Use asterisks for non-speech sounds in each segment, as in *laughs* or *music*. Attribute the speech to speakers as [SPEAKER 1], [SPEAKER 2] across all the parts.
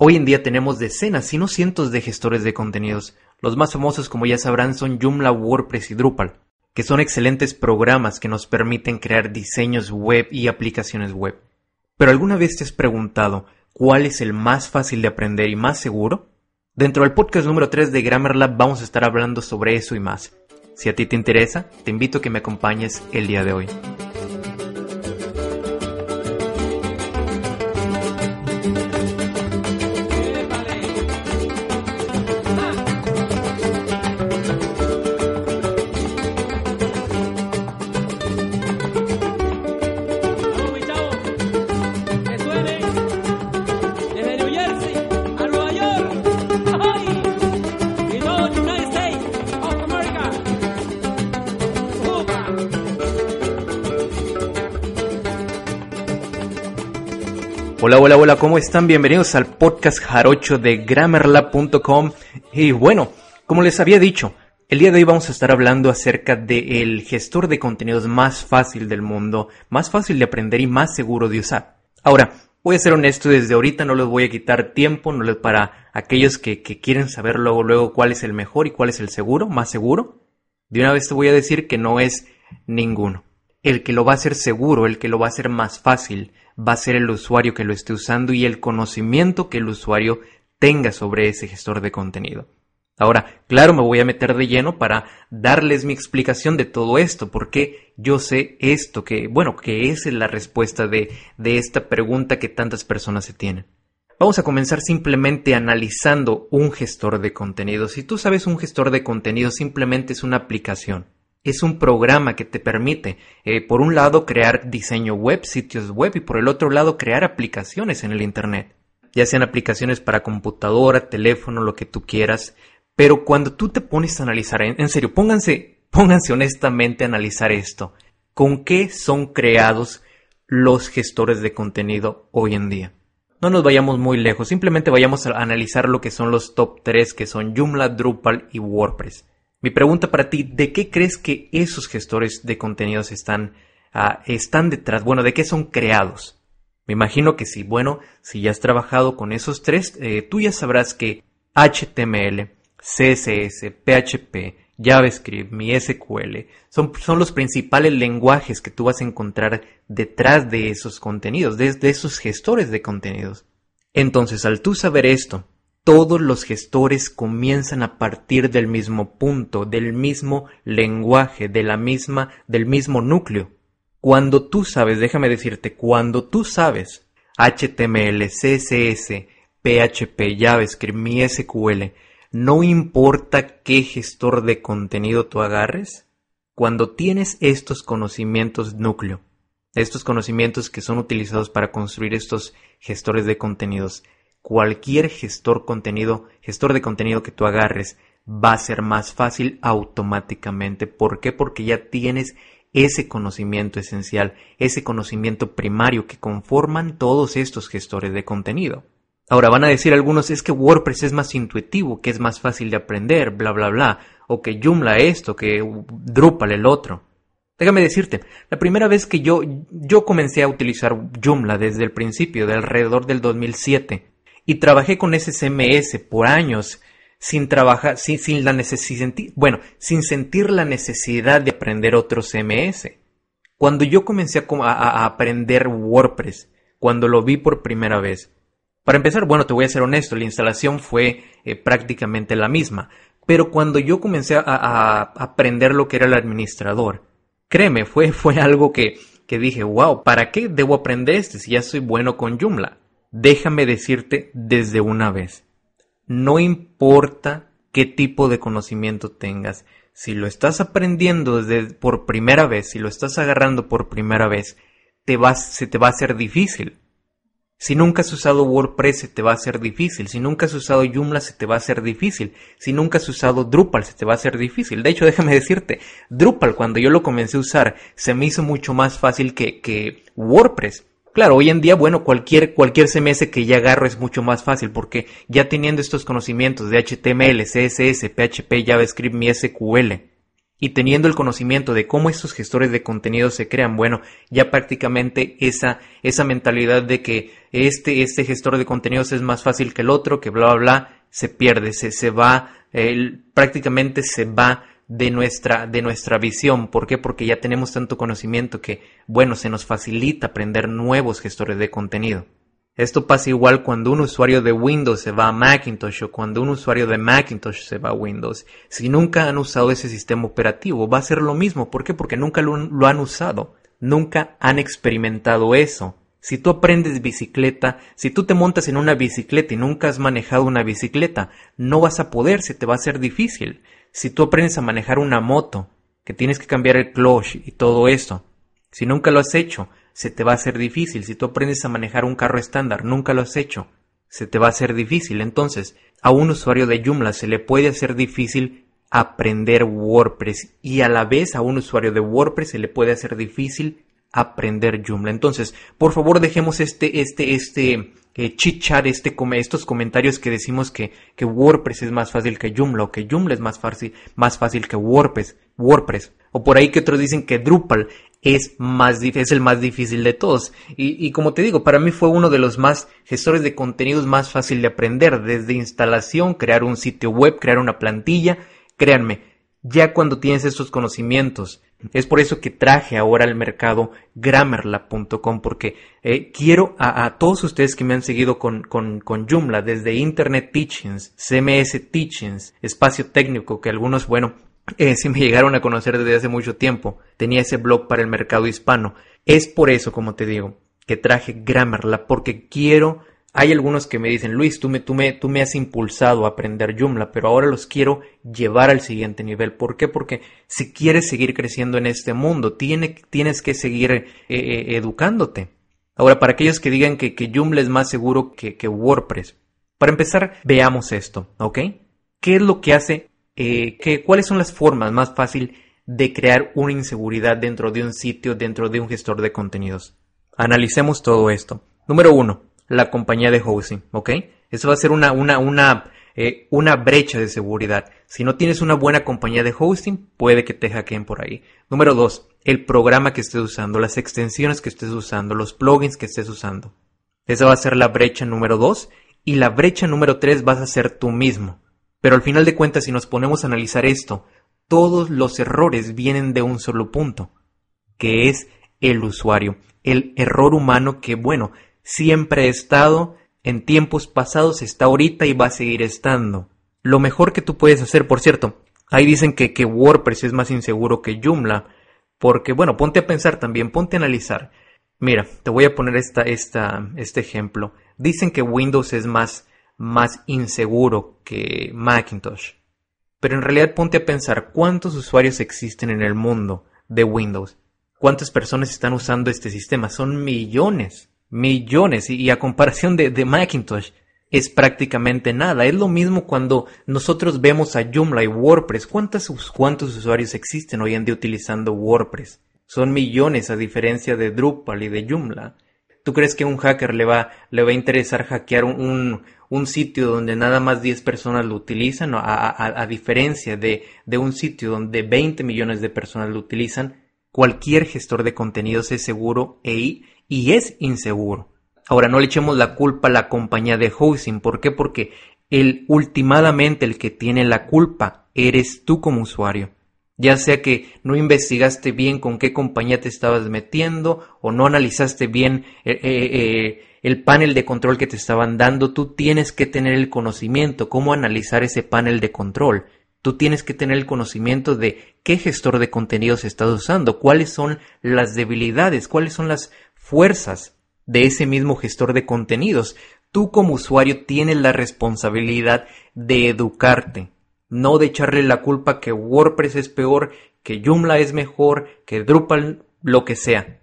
[SPEAKER 1] Hoy en día tenemos decenas, si no cientos de gestores de contenidos. Los más famosos, como ya sabrán, son Joomla, WordPress y Drupal, que son excelentes programas que nos permiten crear diseños web y aplicaciones web. Pero ¿alguna vez te has preguntado cuál es el más fácil de aprender y más seguro? Dentro del podcast número 3 de GrammarLab vamos a estar hablando sobre eso y más. Si a ti te interesa, te invito a que me acompañes el día de hoy. Hola, hola, hola, ¿cómo están? Bienvenidos al podcast jarocho de grammarlab.com. Y bueno, como les había dicho, el día de hoy vamos a estar hablando acerca del gestor de contenidos más fácil del mundo, más fácil de aprender y más seguro de usar. Ahora, voy a ser honesto, desde ahorita no les voy a quitar tiempo, no les para aquellos que, que quieren saber luego, luego cuál es el mejor y cuál es el seguro, más seguro. De una vez te voy a decir que no es ninguno. El que lo va a hacer seguro, el que lo va a hacer más fácil, va a ser el usuario que lo esté usando y el conocimiento que el usuario tenga sobre ese gestor de contenido. Ahora, claro, me voy a meter de lleno para darles mi explicación de todo esto, porque yo sé esto, que, bueno, que es la respuesta de, de esta pregunta que tantas personas se tienen. Vamos a comenzar simplemente analizando un gestor de contenido. Si tú sabes un gestor de contenido, simplemente es una aplicación es un programa que te permite, eh, por un lado, crear diseño web, sitios web y por el otro lado, crear aplicaciones en el Internet. Ya sean aplicaciones para computadora, teléfono, lo que tú quieras. Pero cuando tú te pones a analizar, en, serio, pónganse, *laughs* pónganse honestamente a analizar esto. ¿Con qué son creados los gestores de contenido hoy en día? No nos vayamos muy lejos, simplemente vayamos a analizar lo que son los top 3 que son Joomla, Drupal y WordPress. Mi pregunta para ti, ¿de qué crees que esos gestores de contenidos están, ah, están detrás? Bueno, ¿de qué son creados? Me imagino que sí. Bueno, si ya has trabajado con esos tres, eh, tú ya sabrás que HTML, CSS, PHP, JavaScript, MySQL son, son los principales lenguajes que tú vas a encontrar detrás de esos contenidos, de esos gestores de contenidos. Entonces, al tú saber esto, todos los gestores comienzan a partir del mismo punto, del mismo lenguaje, de la misma, del mismo núcleo. Cuando tú sabes, déjame decirte, cuando tú sabes HTML, CSS, PHP, JavaScript, MySQL, no importa qué gestor de contenido tú agarres, cuando tienes estos conocimientos núcleo, estos conocimientos que son utilizados para construir estos gestores de contenidos, cualquier gestor contenido, gestor de contenido que tú agarres va a ser más fácil automáticamente. ¿Por qué? Porque ya tienes ese conocimiento esencial, ese conocimiento primario que conforman todos estos gestores de contenido. Ahora van a decir algunos es que WordPress es más intuitivo, que es más fácil de aprender, bla bla bla, o que Joomla esto, que Drupal el otro. Déjame decirte, la primera vez que yo, yo comencé a utilizar Joomla desde el principio, de alrededor del 2007, y trabajé con ese CMS por años sin trabajar, sin, sin la necesidad, bueno, sin sentir la necesidad de aprender otro CMS. Cuando yo comencé a, aprender WordPress, cuando lo vi por primera vez, para empezar, bueno, te voy a ser honesto, la instalación fue eh, prácticamente la misma, pero cuando yo comencé a, a, aprender lo que era el administrador, créeme, fue, fue algo que, que dije, wow, ¿para qué debo aprender este si ya soy bueno con Joomla? Déjame decirte desde una vez, no importa qué tipo de conocimiento tengas, si lo estás aprendiendo desde por primera vez, si lo estás agarrando por primera vez, te vas, se te va a hacer difícil. Si nunca has usado WordPress se te va a hacer difícil. Si nunca has usado Joomla se te va a hacer difícil. Si nunca has usado Drupal se te va a hacer difícil. De hecho, *laughs* déjame decirte, Drupal cuando yo lo comencé a usar se me hizo mucho más fácil que, que WordPress. Claro, hoy en día, bueno, cualquier, cualquier CMS que ya agarro es mucho más fácil porque ya teniendo estos conocimientos de HTML, CSS, PHP, JavaScript, mi SQL, y teniendo el conocimiento de cómo estos gestores de contenido se crean, bueno, ya prácticamente esa, esa mentalidad de que este, este gestor de contenidos es más fácil que el otro, que bla, bla, bla, se pierde, se, se va, prácticamente se va de nuestra, de nuestra visión. ¿Por qué? Porque ya tenemos tanto conocimiento que, bueno, se nos facilita aprender nuevos gestores de contenido. Esto pasa igual cuando un usuario de Windows se va a Macintosh o cuando un usuario de Macintosh se va a Windows. Si nunca han usado ese sistema operativo, va a ser lo mismo. ¿Por qué? Porque nunca lo, han usado. Nunca han experimentado eso. Si tú aprendes bicicleta, si tú te montas en una bicicleta y nunca has manejado una bicicleta, no vas a poder, se te va a hacer difícil. Si tú aprendes a manejar una moto, que tienes que cambiar el clutch y todo eso, si nunca lo has hecho, se te va a hacer difícil. Si tú aprendes a manejar un carro estándar, nunca lo has hecho, se te va a hacer difícil. Entonces, a un usuario de Joomla se le puede hacer difícil aprender WordPress y a la vez a un usuario de WordPress se le puede hacer difícil aprender Joomla. Entonces, por favor, dejemos este, este, este eh, chit chat, este, estos comentarios que decimos que, que WordPress es más fácil que Joomla o que Joomla es más fácil, más fácil que WordPress. WordPress. O por ahí que otros dicen que Drupal es, más, es el más difícil de todos. Y, y, como te digo, para mí fue uno de los más gestores de contenidos más fácil de aprender, desde instalación, crear un sitio web, crear una plantilla. Créanme, ya cuando tienes estos conocimientos, es por eso que traje ahora al mercado Grammarlab.com, porque eh, quiero a, todos ustedes que me han seguido con, con, con Joomla, desde Internet Teachings, CMS Teachings, Espacio Técnico, que algunos, bueno, *laughs* eh, si me llegaron a conocer desde hace mucho tiempo, tenía ese blog para el mercado hispano. Es por eso, como te digo, que traje Grammarla, porque quiero... Hay algunos que me dicen, Luis, tú me, tú, me, tú me has impulsado a aprender Joomla, pero ahora los quiero llevar al siguiente nivel. ¿Por qué? Porque si quieres seguir creciendo en este mundo, tiene, tienes que seguir eh, eh, educándote. Ahora, para aquellos que digan que, que Joomla es más seguro que, que WordPress, para empezar, veamos esto, ¿ok? ¿Qué es lo que hace eh, cuáles son las formas más fáciles de crear una inseguridad dentro de un sitio, dentro de un gestor de contenidos. Analicemos todo esto. Número uno, la compañía de hosting, ¿ok? Eso va a ser una, una, una, eh, una brecha de seguridad. Si no tienes una buena compañía de hosting, puede que te hackeen por ahí. Número dos, el programa que estés usando, las extensiones que estés usando, los plugins que estés usando. Esa va a ser la brecha número dos. Y la brecha número tres vas a ser tú mismo. Pero al final de cuentas, si nos ponemos a analizar esto, todos los errores vienen de un solo punto, que es el usuario, el error humano que, bueno, siempre ha estado, en tiempos pasados está ahorita y va a seguir estando. Lo mejor que tú puedes hacer, por cierto, ahí dicen que, que WordPress es más inseguro que Joomla, porque, bueno, ponte a pensar también, ponte a analizar. Mira, te voy a poner esta, esta, este ejemplo. Dicen que Windows es más más inseguro que Macintosh. Pero en realidad ponte a pensar cuántos usuarios existen en el mundo de Windows. ¿Cuántas personas están usando este sistema? Son millones, millones. Y, a comparación de, de, Macintosh, es prácticamente nada. Es lo mismo cuando nosotros vemos a Joomla y WordPress. ¿Cuántos, ¿Cuántos usuarios existen hoy en día utilizando WordPress? Son millones a diferencia de Drupal y de Joomla. ¿Tú crees que a un hacker le va, le va a interesar hackear un, un sitio donde nada más 10 personas lo utilizan, a, diferencia de, de, un sitio donde 20 millones de personas lo utilizan, cualquier gestor de contenidos es seguro e, y es inseguro. Ahora, no le echemos la culpa a la compañía de hosting. ¿Por qué? Porque el, últimamente el que tiene la culpa eres tú como usuario. Ya sea que no investigaste bien con qué compañía te estabas metiendo o no analizaste bien eh, eh, eh el panel de control que te estaban dando, tú tienes que tener el conocimiento, cómo analizar ese panel de control. Tú tienes que tener el conocimiento de qué gestor de contenidos estás usando, cuáles son las debilidades, cuáles son las fuerzas de ese mismo gestor de contenidos. Tú como usuario tienes la responsabilidad de educarte, no de echarle la culpa que WordPress es peor, que Joomla es mejor, que Drupal lo que sea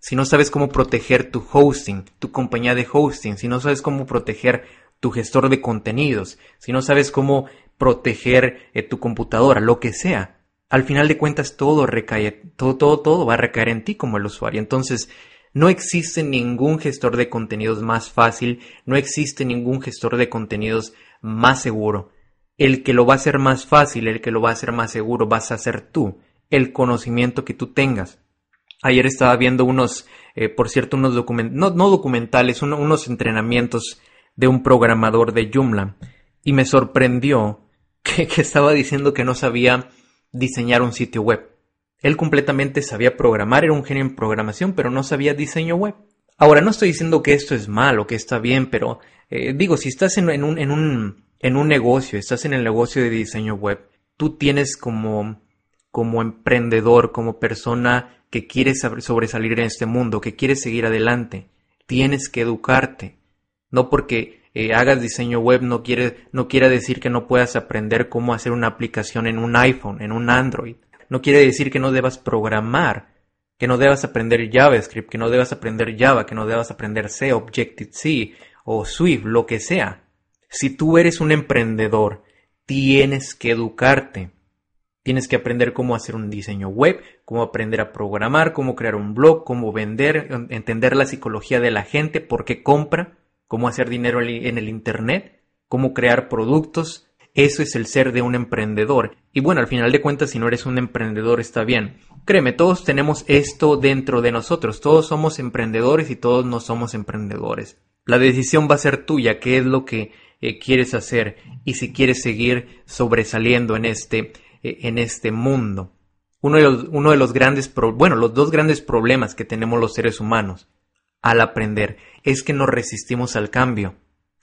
[SPEAKER 1] si no sabes cómo proteger tu hosting, tu compañía de hosting, si no sabes cómo proteger tu gestor de contenidos, si no sabes cómo proteger eh, tu computadora, lo que sea, al final de cuentas todo recae, todo, todo, todo va a recaer en ti como el usuario. Entonces, no existe ningún gestor de contenidos más fácil, no existe ningún gestor de contenidos más seguro. El que lo va a hacer más fácil, el que lo va a hacer más seguro, vas a ser tú, el conocimiento que tú tengas. Ayer estaba viendo unos, eh, por cierto, unos documentales, no, documentales, unos entrenamientos de un programador de Joomla y me sorprendió que, que estaba diciendo que no sabía diseñar un sitio web. Él completamente sabía programar, era un genio en programación, pero no sabía diseño web. Ahora, no estoy diciendo que esto es malo, que está bien, pero eh, digo, si estás en, un, en, un, en un negocio, estás en el negocio de diseño web, tú tienes como, como emprendedor, como persona que quieres sobresalir en este mundo, que quieres seguir adelante, tienes que educarte. No porque eh, hagas diseño web no quiere, no quiere decir que no puedas aprender cómo hacer una aplicación en un iPhone, en un Android. No quiere decir que no debas programar, que no debas aprender JavaScript, que no debas aprender Java, que no debas aprender C, Objective-C o Swift, lo que sea. Si tú eres un emprendedor, tienes que educarte. Tienes que aprender cómo hacer un diseño web, cómo aprender a programar, cómo crear un blog, cómo vender, entender la psicología de la gente, por qué compra, cómo hacer dinero en el Internet, cómo crear productos. Eso es el ser de un emprendedor. Y bueno, al final de cuentas, si no eres un emprendedor, está bien. Créeme, todos tenemos esto dentro de nosotros. Todos somos emprendedores y todos no somos emprendedores. La decisión va a ser tuya, qué es lo que eh, quieres hacer y si quieres seguir sobresaliendo en este eh, en este mundo. Uno de los, uno de los grandes, bueno, los dos grandes problemas que tenemos los seres humanos al aprender es que nos resistimos al cambio.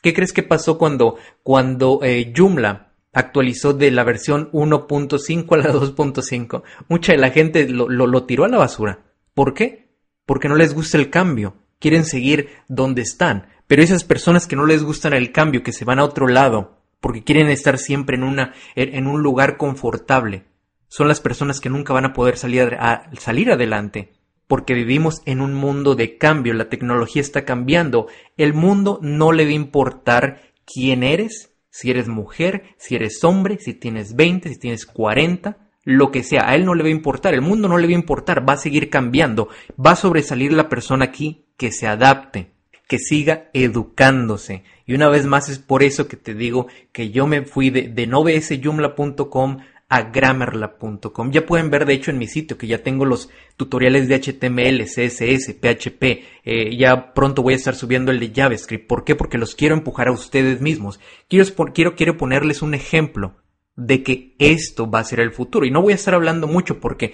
[SPEAKER 1] ¿Qué crees que pasó cuando, cuando eh, Joomla actualizó de la versión 1.5 a la 2.5? Mucha de la gente lo, lo, lo tiró a la basura. ¿Por qué? Porque no les gusta el cambio. Quieren seguir donde están. Pero esas personas que no les gustan el cambio, que se van a otro lado, porque quieren estar siempre en, una, un lugar confortable. Son las personas que nunca van a poder salir, a, salir adelante, porque vivimos en un mundo de cambio, la tecnología está cambiando, el mundo no le va a importar quién eres, si eres mujer, si eres hombre, si tienes 20, si tienes 40, lo que sea, a él no le va a importar, el mundo no le va a importar, va a seguir cambiando, va a sobresalir la persona aquí que se adapte que siga educándose. Y una vez más es por eso que te digo que yo me fui de, de a grammarla.com. Ya pueden ver de hecho en mi sitio que ya tengo los tutoriales de HTML, CSS, PHP. Eh, ya pronto voy a estar subiendo el de JavaScript. ¿Por qué? Porque los quiero empujar a ustedes mismos. Quiero, quiero, quiero ponerles un ejemplo de que esto va a ser el futuro. Y no voy a estar hablando mucho porque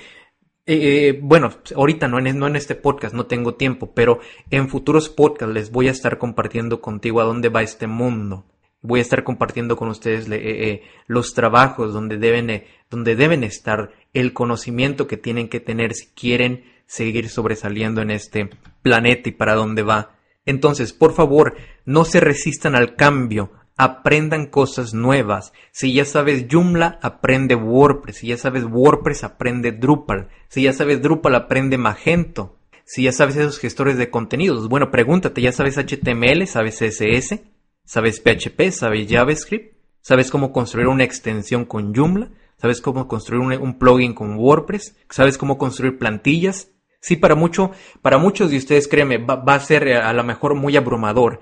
[SPEAKER 1] eh, eh, bueno, ahorita no en, no en este podcast, no tengo tiempo, pero en futuros podcasts les voy a estar compartiendo contigo a dónde va este mundo. Voy a estar compartiendo con ustedes eh, los trabajos donde deben, donde deben estar, el conocimiento que tienen que tener si quieren seguir sobresaliendo en este planeta y para dónde va. Entonces, por favor, no se resistan al cambio, aprendan cosas nuevas. Si ya sabes Joomla, aprende WordPress. Si ya sabes WordPress, aprende Drupal. Si ya sabes Drupal, aprende Magento. Si ya sabes esos gestores de contenidos, bueno, pregúntate, ¿ya sabes HTML? ¿Sabes CSS? ¿Sabes PHP? ¿Sabes JavaScript? ¿Sabes cómo construir una extensión con Joomla? ¿Sabes cómo construir un, plugin con WordPress? ¿Sabes cómo construir plantillas? Sí, para mucho, para muchos de ustedes, créeme, va, va a ser a lo mejor muy abrumador,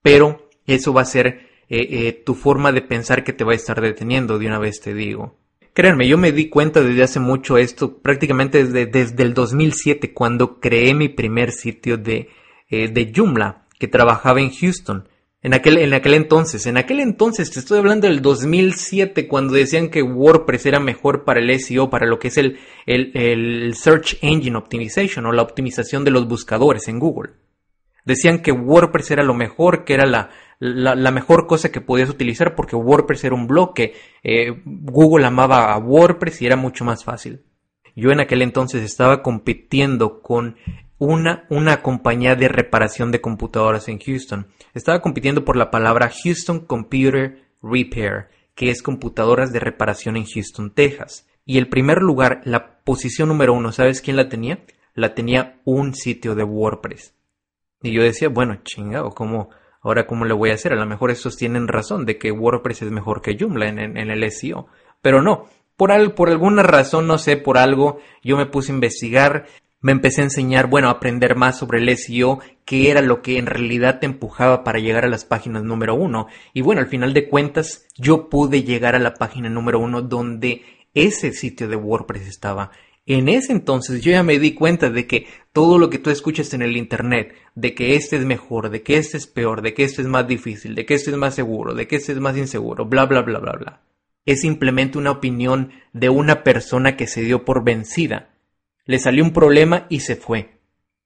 [SPEAKER 1] pero eso va a ser eh, eh, tu forma de pensar que te va a estar deteniendo, de una vez te digo. Créanme, yo me di cuenta desde hace mucho esto, prácticamente desde, desde el 2007, cuando creé mi primer sitio de, eh, de Joomla, que trabajaba en Houston. En aquel, en aquel entonces, en aquel entonces, te estoy hablando del 2007, cuando decían que WordPress era mejor para el SEO, para lo que es el, el, el Search Engine Optimization o la optimización de los buscadores en Google. Decían que WordPress era lo mejor, que era la, la, mejor cosa que podías utilizar porque WordPress era un blog que eh, Google amaba a WordPress y era mucho más fácil. Yo en aquel entonces estaba compitiendo con una, una compañía de reparación de computadoras en Houston. Estaba compitiendo por la palabra Houston Computer Repair, que es computadoras de reparación en Houston, Texas. Y el primer lugar, la posición número uno, ¿sabes quién la tenía? la tenía un sitio de WordPress. Y yo decía, bueno, chingado, ¿cómo, ahora cómo le voy a hacer? A lo mejor estos tienen razón de que WordPress es mejor que Joomla en, en el SEO. Pero no, por, por alguna razón, no sé, por algo, yo me puse a investigar, me empecé a enseñar, bueno, a aprender más sobre el SEO, qué era lo que en realidad te empujaba para llegar a las páginas número uno. Y bueno, al final de cuentas, yo pude llegar a la página número uno donde ese sitio de WordPress estaba. En ese entonces yo ya me di cuenta de que todo lo que tú escuchas en el Internet, de que este es mejor, de que este es peor, de que este es más difícil, de que este es más seguro, de que este es más inseguro, bla, bla, bla, bla, bla es simplemente una opinión de una persona que se dio por vencida. Le salió un problema y se fue.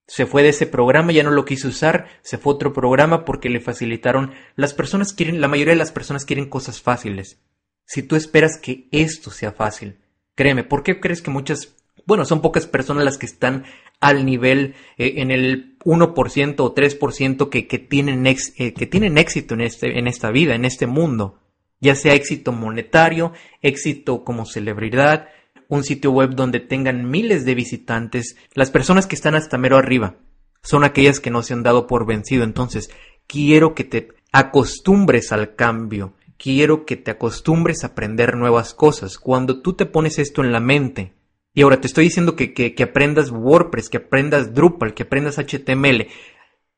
[SPEAKER 1] Se fue de ese programa, ya no lo quiso usar, se fue a otro programa porque le facilitaron. Las personas quieren, la mayoría de las personas quieren cosas fáciles. Si tú esperas que esto sea fácil, créeme, ¿por qué crees que muchas, bueno, son pocas personas las que están al nivel eh, en el 1% o 3% que, que, tienen eh, que tienen éxito en, este, en esta vida, en este mundo? ya sea éxito monetario, éxito como celebridad, un sitio web donde tengan miles de visitantes, las personas que están hasta mero arriba son aquellas que no se han dado por vencido. Entonces, quiero que te acostumbres al cambio, quiero que te acostumbres a aprender nuevas cosas. Cuando tú te pones esto en la mente, y ahora te estoy diciendo que, que, aprendas WordPress, que aprendas Drupal, que aprendas HTML,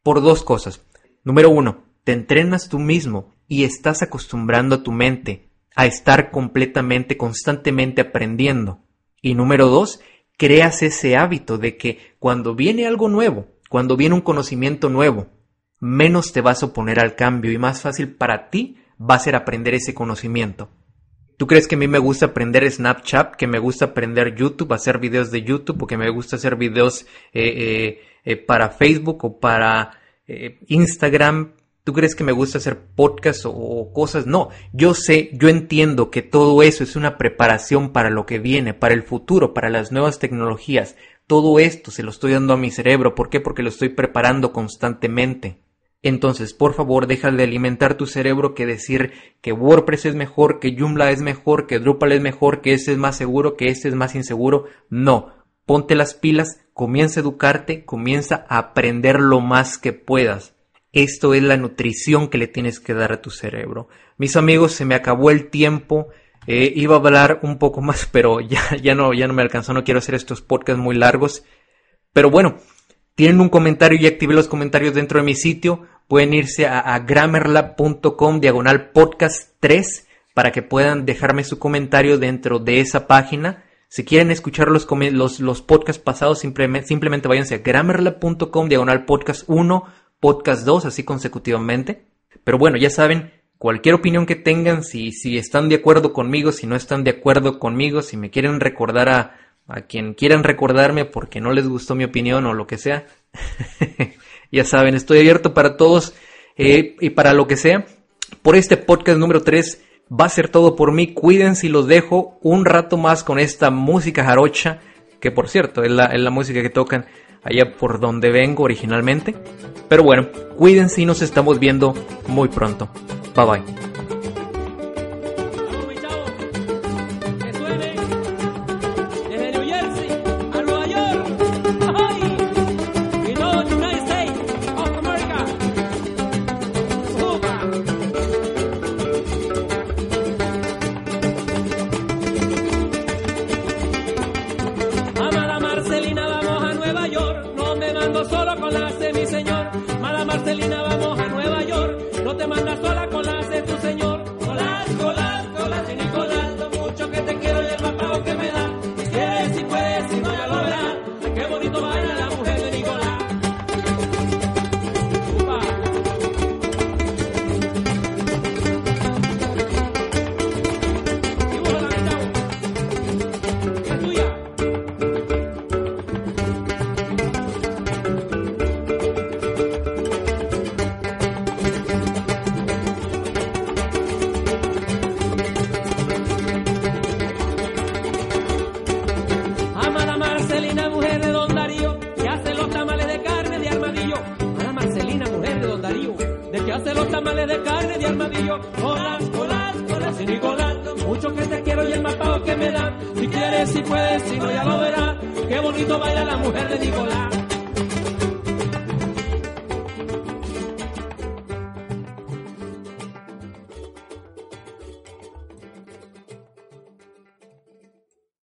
[SPEAKER 1] por dos cosas. Número uno, te entrenas tú mismo y estás acostumbrando a tu mente a estar completamente, constantemente aprendiendo. Y número dos, creas ese hábito de que cuando viene algo nuevo, cuando viene un conocimiento nuevo, menos te vas a oponer al cambio y más fácil para ti va a ser aprender ese conocimiento. ¿Tú crees que a mí me gusta aprender Snapchat, que me gusta aprender YouTube, hacer videos de YouTube o que me gusta hacer videos eh, eh, eh, para Facebook o para Instagram, ¿Tú crees que me gusta hacer podcasts o, cosas? No, yo sé, yo entiendo que todo eso es una preparación para lo que viene, para el futuro, para las nuevas tecnologías. Todo esto se lo estoy dando a mi cerebro. ¿Por qué? Porque lo estoy preparando constantemente. Entonces, por favor, deja de alimentar tu cerebro que decir que WordPress es mejor, que Joomla es mejor, que Drupal es mejor, que este es más seguro, que este es más inseguro. No, ponte las pilas, comienza a educarte, comienza a aprender lo más que puedas. Esto es la nutrición que le tienes que dar a tu cerebro. Mis amigos, se me acabó el tiempo. Eh, iba a hablar un poco más, *laughs* pero ya, ya, no, ya no me alcanzó. No quiero hacer estos podcasts muy largos. Pero bueno, tienen un comentario y activé los comentarios dentro de mi sitio. Pueden irse a, grammarlab.com diagonal podcast 3 para que puedan dejarme su comentario dentro de esa página. Si quieren escuchar los, los, los podcasts pasados, simplemente, simplemente váyanse a grammarlab.com diagonal podcast 1 podcast 2, así consecutivamente. Pero bueno, ya saben, cualquier opinión que tengan, si, si están de acuerdo conmigo, si no están de acuerdo conmigo, si me quieren recordar a, a quien quieran recordarme porque no les gustó mi opinión o lo que sea, *laughs* ya saben, estoy abierto para todos eh, y para lo que sea. Por este podcast número 3 va a ser todo por mí. Cuídense y los dejo un rato más con esta música jarocha, que por cierto es la, es la música que tocan allá por donde vengo originalmente. Pero bueno, cuídense y nos estamos viendo muy pronto. Bye bye.
[SPEAKER 2] De